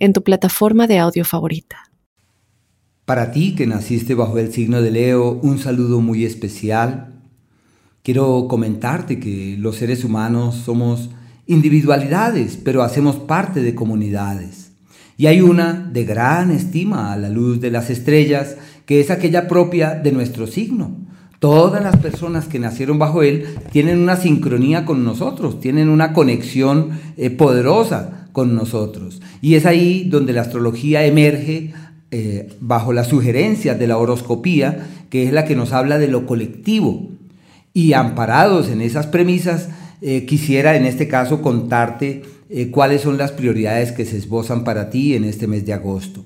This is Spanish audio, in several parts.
en tu plataforma de audio favorita. Para ti que naciste bajo el signo de Leo, un saludo muy especial. Quiero comentarte que los seres humanos somos individualidades, pero hacemos parte de comunidades. Y hay una de gran estima a la luz de las estrellas, que es aquella propia de nuestro signo. Todas las personas que nacieron bajo él tienen una sincronía con nosotros, tienen una conexión eh, poderosa con nosotros. Y es ahí donde la astrología emerge eh, bajo las sugerencias de la horoscopía, que es la que nos habla de lo colectivo. Y amparados en esas premisas, eh, quisiera en este caso contarte eh, cuáles son las prioridades que se esbozan para ti en este mes de agosto.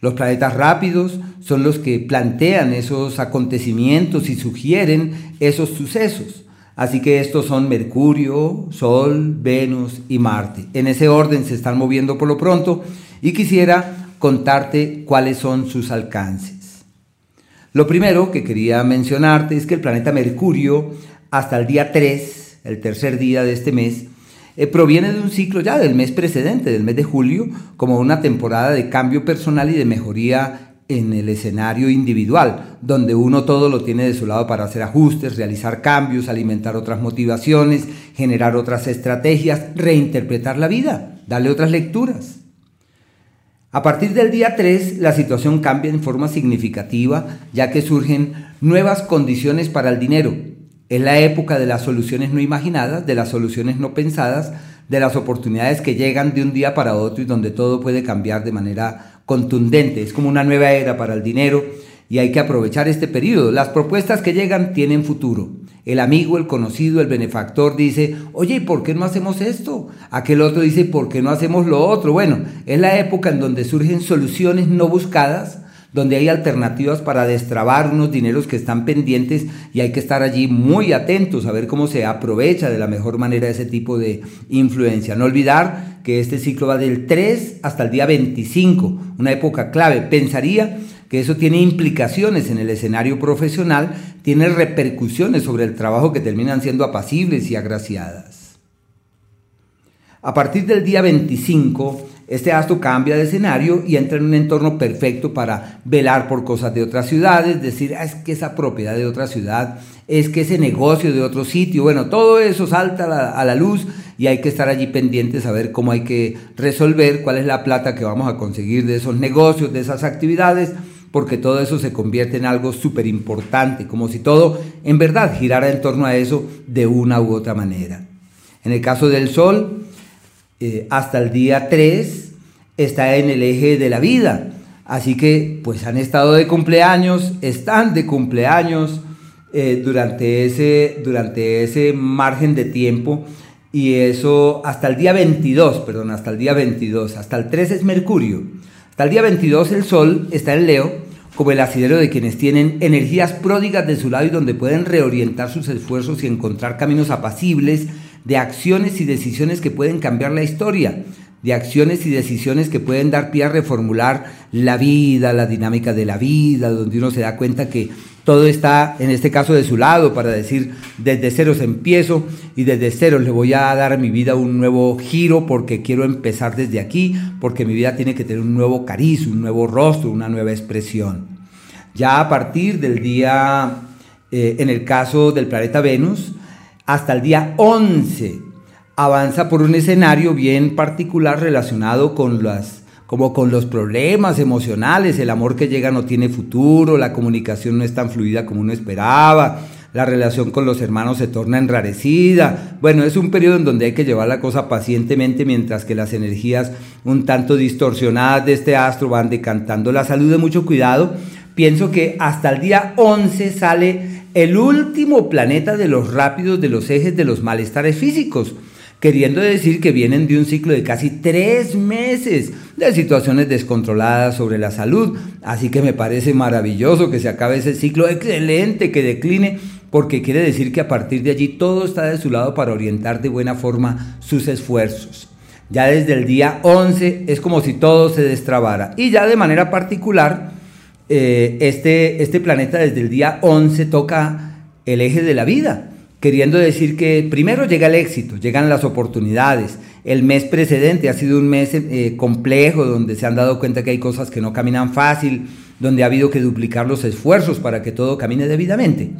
Los planetas rápidos son los que plantean esos acontecimientos y sugieren esos sucesos. Así que estos son Mercurio, Sol, Venus y Marte. En ese orden se están moviendo por lo pronto y quisiera contarte cuáles son sus alcances. Lo primero que quería mencionarte es que el planeta Mercurio hasta el día 3, el tercer día de este mes, eh, proviene de un ciclo ya del mes precedente, del mes de julio, como una temporada de cambio personal y de mejoría en el escenario individual, donde uno todo lo tiene de su lado para hacer ajustes, realizar cambios, alimentar otras motivaciones, generar otras estrategias, reinterpretar la vida, darle otras lecturas. A partir del día 3, la situación cambia en forma significativa, ya que surgen nuevas condiciones para el dinero. Es la época de las soluciones no imaginadas, de las soluciones no pensadas, de las oportunidades que llegan de un día para otro y donde todo puede cambiar de manera contundente, es como una nueva era para el dinero y hay que aprovechar este periodo. Las propuestas que llegan tienen futuro. El amigo, el conocido, el benefactor dice, oye, ¿y por qué no hacemos esto? Aquel otro dice, ¿por qué no hacemos lo otro? Bueno, es la época en donde surgen soluciones no buscadas donde hay alternativas para destrabar unos dineros que están pendientes y hay que estar allí muy atentos a ver cómo se aprovecha de la mejor manera ese tipo de influencia. No olvidar que este ciclo va del 3 hasta el día 25, una época clave. Pensaría que eso tiene implicaciones en el escenario profesional, tiene repercusiones sobre el trabajo que terminan siendo apacibles y agraciadas. A partir del día 25, este astro cambia de escenario y entra en un entorno perfecto para velar por cosas de otras ciudades, decir, ah, es que esa propiedad de otra ciudad, es que ese negocio de otro sitio, bueno, todo eso salta a la, a la luz y hay que estar allí pendientes a ver cómo hay que resolver, cuál es la plata que vamos a conseguir de esos negocios, de esas actividades, porque todo eso se convierte en algo súper importante, como si todo en verdad girara en torno a eso de una u otra manera. En el caso del Sol, eh, hasta el día 3 está en el eje de la vida. Así que pues han estado de cumpleaños, están de cumpleaños eh, durante, ese, durante ese margen de tiempo y eso hasta el día 22, perdón, hasta el día 22, hasta el 3 es Mercurio. Hasta el día 22 el Sol está en Leo como el asidero de quienes tienen energías pródigas de su lado y donde pueden reorientar sus esfuerzos y encontrar caminos apacibles de acciones y decisiones que pueden cambiar la historia, de acciones y decisiones que pueden dar pie a reformular la vida, la dinámica de la vida, donde uno se da cuenta que todo está, en este caso, de su lado, para decir, desde ceros empiezo y desde ceros le voy a dar a mi vida un nuevo giro porque quiero empezar desde aquí, porque mi vida tiene que tener un nuevo cariz, un nuevo rostro, una nueva expresión. Ya a partir del día, eh, en el caso del planeta Venus, hasta el día 11 avanza por un escenario bien particular relacionado con las como con los problemas emocionales, el amor que llega no tiene futuro, la comunicación no es tan fluida como uno esperaba, la relación con los hermanos se torna enrarecida. Bueno, es un periodo en donde hay que llevar la cosa pacientemente mientras que las energías un tanto distorsionadas de este astro van decantando la salud de mucho cuidado. Pienso que hasta el día 11 sale el último planeta de los rápidos de los ejes de los malestares físicos, queriendo decir que vienen de un ciclo de casi tres meses de situaciones descontroladas sobre la salud. Así que me parece maravilloso que se acabe ese ciclo, excelente que decline, porque quiere decir que a partir de allí todo está de su lado para orientar de buena forma sus esfuerzos. Ya desde el día 11 es como si todo se destrabara. Y ya de manera particular, eh, este, este planeta desde el día 11 toca el eje de la vida, queriendo decir que primero llega el éxito, llegan las oportunidades. El mes precedente ha sido un mes eh, complejo, donde se han dado cuenta que hay cosas que no caminan fácil, donde ha habido que duplicar los esfuerzos para que todo camine debidamente.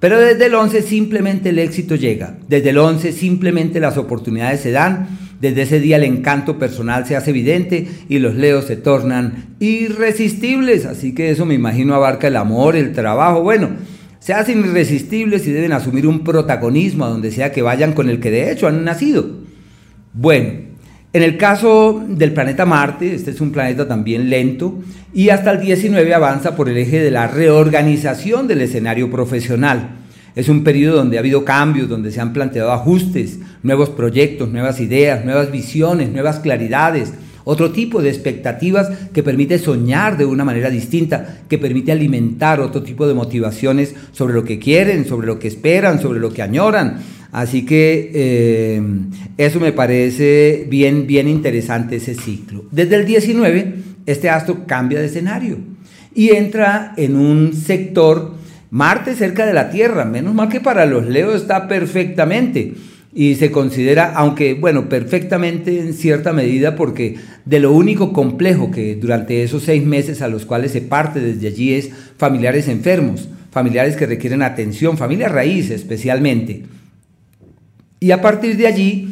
Pero desde el 11 simplemente el éxito llega, desde el 11 simplemente las oportunidades se dan, desde ese día el encanto personal se hace evidente y los leos se tornan irresistibles, así que eso me imagino abarca el amor, el trabajo, bueno, se hacen irresistibles y deben asumir un protagonismo a donde sea que vayan con el que de hecho han nacido. Bueno, en el caso del planeta Marte, este es un planeta también lento y hasta el 19 avanza por el eje de la reorganización del escenario profesional. Es un periodo donde ha habido cambios, donde se han planteado ajustes, nuevos proyectos, nuevas ideas, nuevas visiones, nuevas claridades, otro tipo de expectativas que permite soñar de una manera distinta, que permite alimentar otro tipo de motivaciones sobre lo que quieren, sobre lo que esperan, sobre lo que añoran. Así que eh, eso me parece bien, bien interesante ese ciclo. Desde el 19, este astro cambia de escenario y entra en un sector Marte cerca de la Tierra. Menos mal que para los Leos está perfectamente y se considera, aunque bueno, perfectamente en cierta medida, porque de lo único complejo que durante esos seis meses a los cuales se parte desde allí es familiares enfermos, familiares que requieren atención, familia raíz especialmente. Y a partir de allí,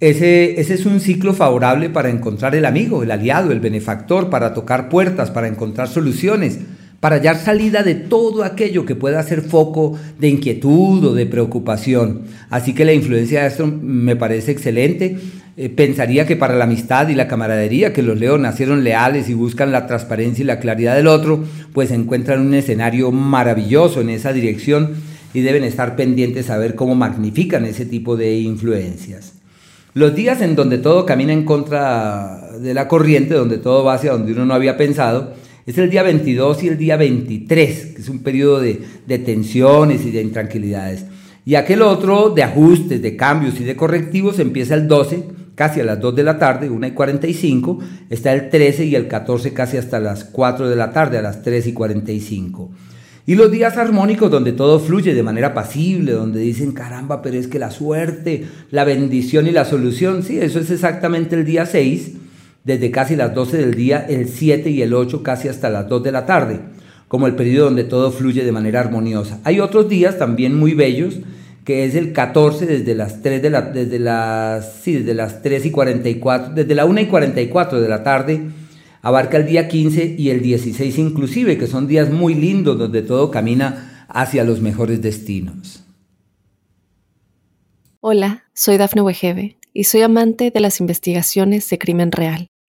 ese, ese es un ciclo favorable para encontrar el amigo, el aliado, el benefactor, para tocar puertas, para encontrar soluciones para hallar salida de todo aquello que pueda ser foco de inquietud o de preocupación. Así que la influencia de esto me parece excelente. Eh, pensaría que para la amistad y la camaradería, que los leos nacieron leales y buscan la transparencia y la claridad del otro, pues encuentran un escenario maravilloso en esa dirección y deben estar pendientes a ver cómo magnifican ese tipo de influencias. Los días en donde todo camina en contra de la corriente, donde todo va hacia donde uno no había pensado, es el día 22 y el día 23, que es un periodo de, tensiones y de intranquilidades. Y aquel otro de ajustes, de cambios y de correctivos empieza el 12, casi a las 2 de la tarde, 1 y 45. Está el 13 y el 14 casi hasta las 4 de la tarde, a las 3 y 45. Y los días armónicos donde todo fluye de manera pasible, donde dicen, caramba, pero es que la suerte, la bendición y la solución, sí, eso es exactamente el día 6 desde casi las 12 del día, el 7 y el 8 casi hasta las 2 de la tarde, como el periodo donde todo fluye de manera armoniosa. Hay otros días también muy bellos, que es el 14 desde las 3 de la, desde las, sí, desde las 3 y 44, desde la 1 y 44 de la tarde, abarca el día 15 y el 16 inclusive, que son días muy lindos donde todo camina hacia los mejores destinos. Hola, soy Dafne Wegebe y soy amante de las investigaciones de crimen real.